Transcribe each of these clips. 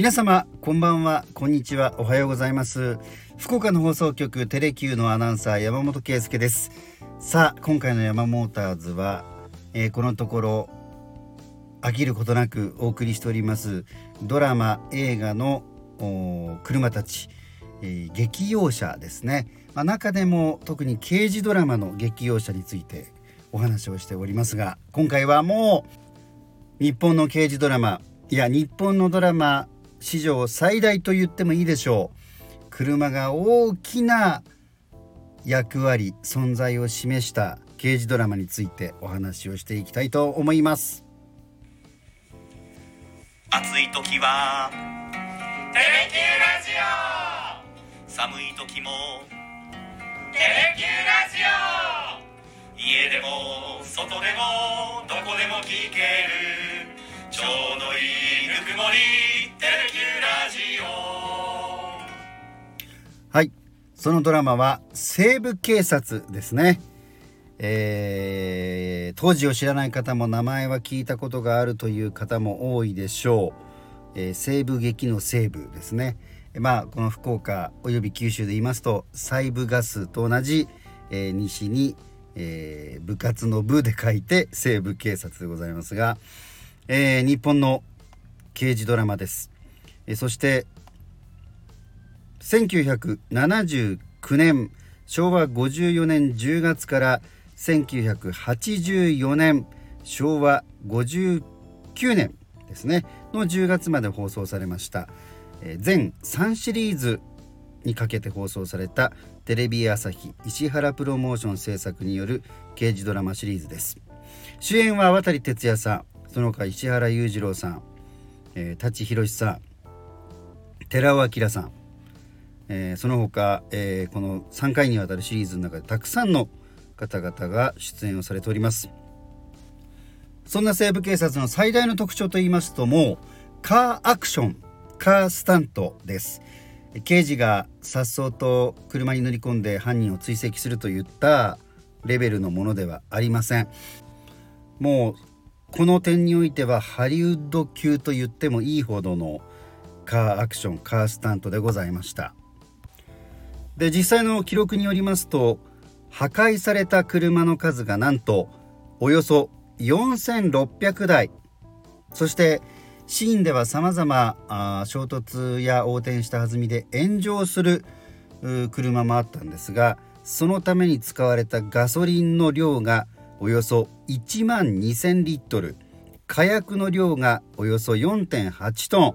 皆様こんばんは。こんにちは。おはようございます。福岡の放送局テレ Q のアナウンサー山本圭介です。さあ今回の山モーターズは、えー、このところ飽きることなくお送りしておりますドラマ映画の車たち、えー、劇用車ですね、まあ、中でも特に刑事ドラマの劇用車についてお話をしておりますが今回はもう日本の刑事ドラマいや日本のドラマ史上最大と言ってもいいでしょう。車が大きな役割存在を示した刑事ドラマについてお話をしていきたいと思います。暑い時はテレキューラジオ。寒い時もテレキューラジオ。家でも外でもどこでも聞ける。ちょうどいいぬくもりテレキューラジオ。はい。そのドラマは西部警察ですね。えー、当時を知らない方も名前は聞いたことがあるという方も多いでしょう、えー、西部劇の西部ですね。まあこの福岡および九州で言いますと西部ガスと同じ、えー、西にえー、部活の部で書いて西部警察でございますが、えー、日本の刑事ドラマです、えー、そして1979年昭和54年10月から1984年昭和59年ですねの10月まで放送されました、えー、全3シリーズにかけて放送されたテレビ朝日石原プロモーション制作による刑事ドラマシリーズです。主演は渡哲也さん。その他石原裕次郎さん、えー、舘ひろしさん寺尾明さん、えー、その他、えー、この3回にわたるシリーズの中でたくさんの方々が出演をされております。そんな西部警察の最大の特徴といいますともうカーアクションカースタントです。刑事が颯爽と車に乗り込んで犯人を追跡するといったレベルのものではありません。もうこの点においてはハリウッド級と言ってもいいほどのカーアクションカースタントでございました。で実際の記録によりますと破壊された車の数がなんとおよそ4600台。そしてシーンではさまざま衝突や横転した弾みで炎上する車もあったんですがそのために使われたガソリンの量がおよそ1万2000リットル。火薬の量がおよそ4.8トン。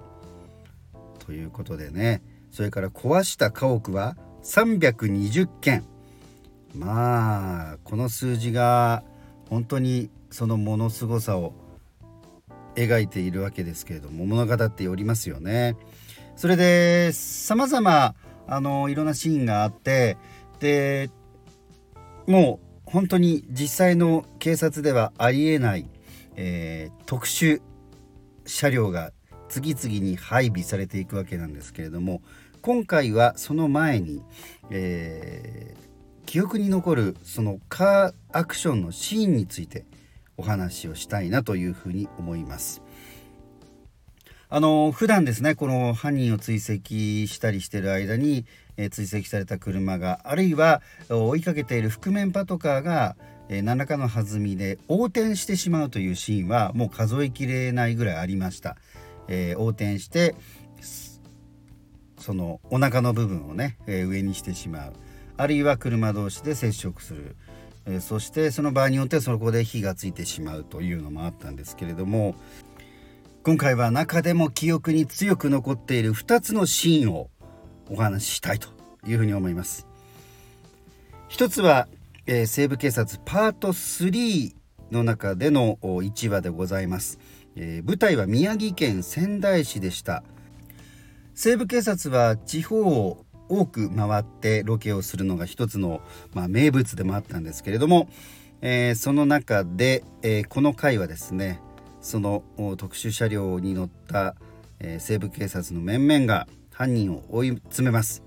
ということでね。それから壊した家屋は320件。まあこの数字が本当にそのものすごさを描いているわけですけれども物語っておりますよね。それで様々あのいろんなシーンがあってでもう本当に実際の警察ではありえない、えー、特殊車両が次々に配備されていくわけなんですけれども今回はその前に、えー、記憶に残るそのカーアクションのシーンについてお話をしたいなというふうに思います。あの普段ですねこの犯人を追跡したりしてる間に、え、追跡された車があるいは追いかけている覆面パトカーが、え、何らかの弾みで横転してしまうというシーンはもう数えきれないぐらいありました。えー、横転してそのお腹の部分をね、え上にしてしまうあるいは車同士で接触するえそしてその場合によってそこで火がついてしまうというのもあったんですけれども今回は中でも記憶に強く残っている2つのシーンをお話ししたいというふうに思います。一つは、えー、西部警察パート3の中での1話でございます、えー、舞台は宮城県仙台市でした西部警察は地方を多く回ってロケをするのが一つの、まあ、名物でもあったんですけれども、えー、その中で、えー、この回はですねその特殊車両に乗った、えー、西部警察の面々が犯人を追い詰めます。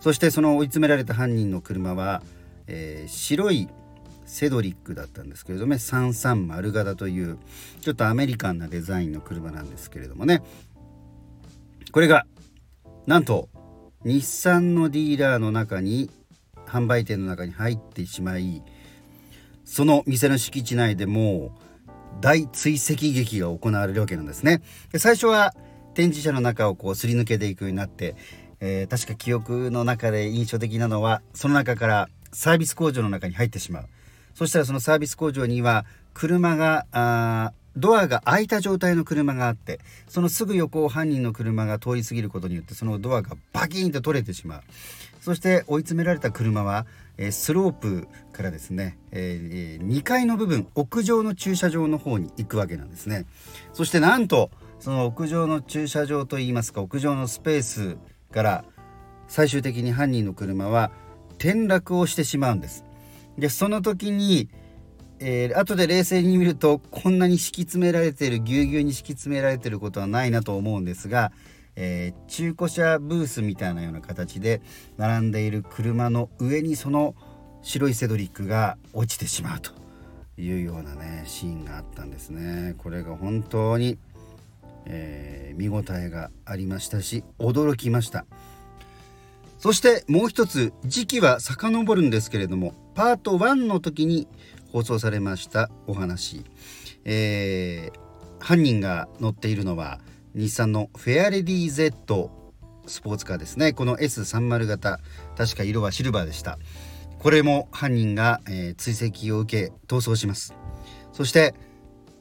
そしてその追い詰められた犯人の車は、え白いセドリックだったんですけれども330型というちょっとアメリカンなデザインの車なんですけれどもね。これがなんと日産のディーラーの中に販売店の中に入ってしまいその店の敷地内でも大追跡劇が行われるわけなんですね。で最初は展示車の中をこうすり抜けていくようになって、えー、確か記憶の中で印象的なのはその中からサービス工場の中に入ってしまう。そしたらそのサービス工場には車があドアが開いた状態の車があってそのすぐ横を犯人の車が通り過ぎることによってそのドアがバキンと取れてしまう。そして追い詰められた車は、えスロープからですね、えー、2階の部分屋上の駐車場の方に行くわけなんですね。そしてなんとその屋上の駐車場といいますか屋上のスペースから最終的に犯人の車は転落をしてしまうんですでその時にえー、後で冷静に見るとこんなに敷き詰められてるぎゅうぎゅうに敷き詰められてることはないなと思うんですが、えー、中古車ブースみたいなような形で並んでいる車の上にその白いセドリックが落ちてしまうというようなねシーンがあったんですね。これが本当に、えー、見応えがありましたし驚きました。そしてもう一つ時期は遡るんですけれどもパート1の時に放送されましたお話、えー、犯人が乗っているのは日産のフェアレディ Z スポーツカーですね。この S30 型確か色はシルバーでした。これも犯人が、えー、追跡を受け逃走します。そして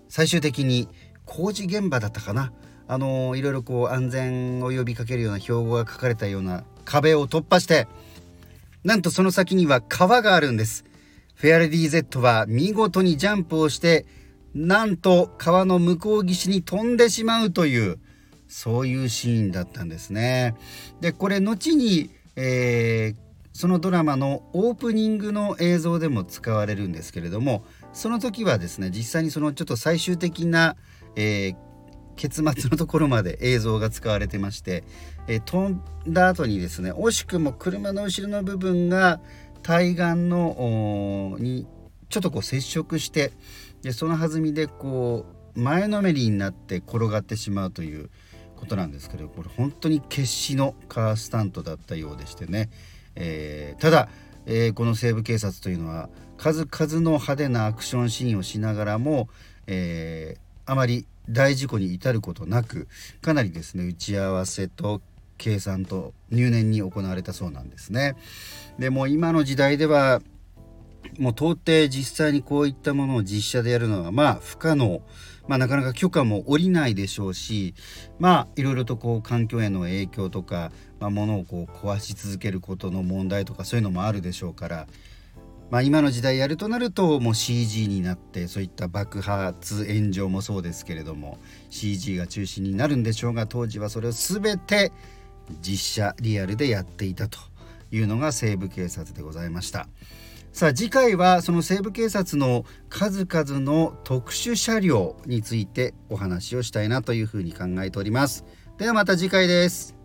最終的に工事現場だったかなあのー、いろいろこう安全を呼びかけるような標語が書かれたような壁を突破してなんとその先には川があるんですフェアレディ Z は見事にジャンプをしてなんと川の向こう岸に飛んでしまうというそういうシーンだったんですね。でこれ後に、えー、そのドラマのオープニングの映像でも使われるんですけれどもその時はですね実際にそのちょっと最終的な、えー、結末のところまで映像が使われてまして、えー、飛んだ後にですね惜しくも車の後ろの部分が対岸のにちょっとこう接触してでその弾みでこう前のめりになって転がってしまうということなんですけどこれ本当に決死のカースタントだったようでしてね、えー、ただ、えー、この西部警察というのは数々の派手なアクションシーンをしながらも、えー、あまり大事故に至ることなくかなりですね打ち合わせと計算と入念に行われたそうなんですね。でも今の時代ではもう到底実際にこういったものを実写でやるのはまあ不可能、まあ、なかなか許可も下りないでしょうしまあいろいろとこう環境への影響とか、まあ、物をこう壊し続けることの問題とかそういうのもあるでしょうから、まあ、今の時代やるとなるともう CG になってそういった爆発炎上もそうですけれども CG が中心になるんでしょうが当時はそれを全て実写リアルでやっていたというのが西部警察でございました。さあ次回はその西部警察の数々の特殊車両についてお話をしたいなというふうに考えております。ではまた次回です。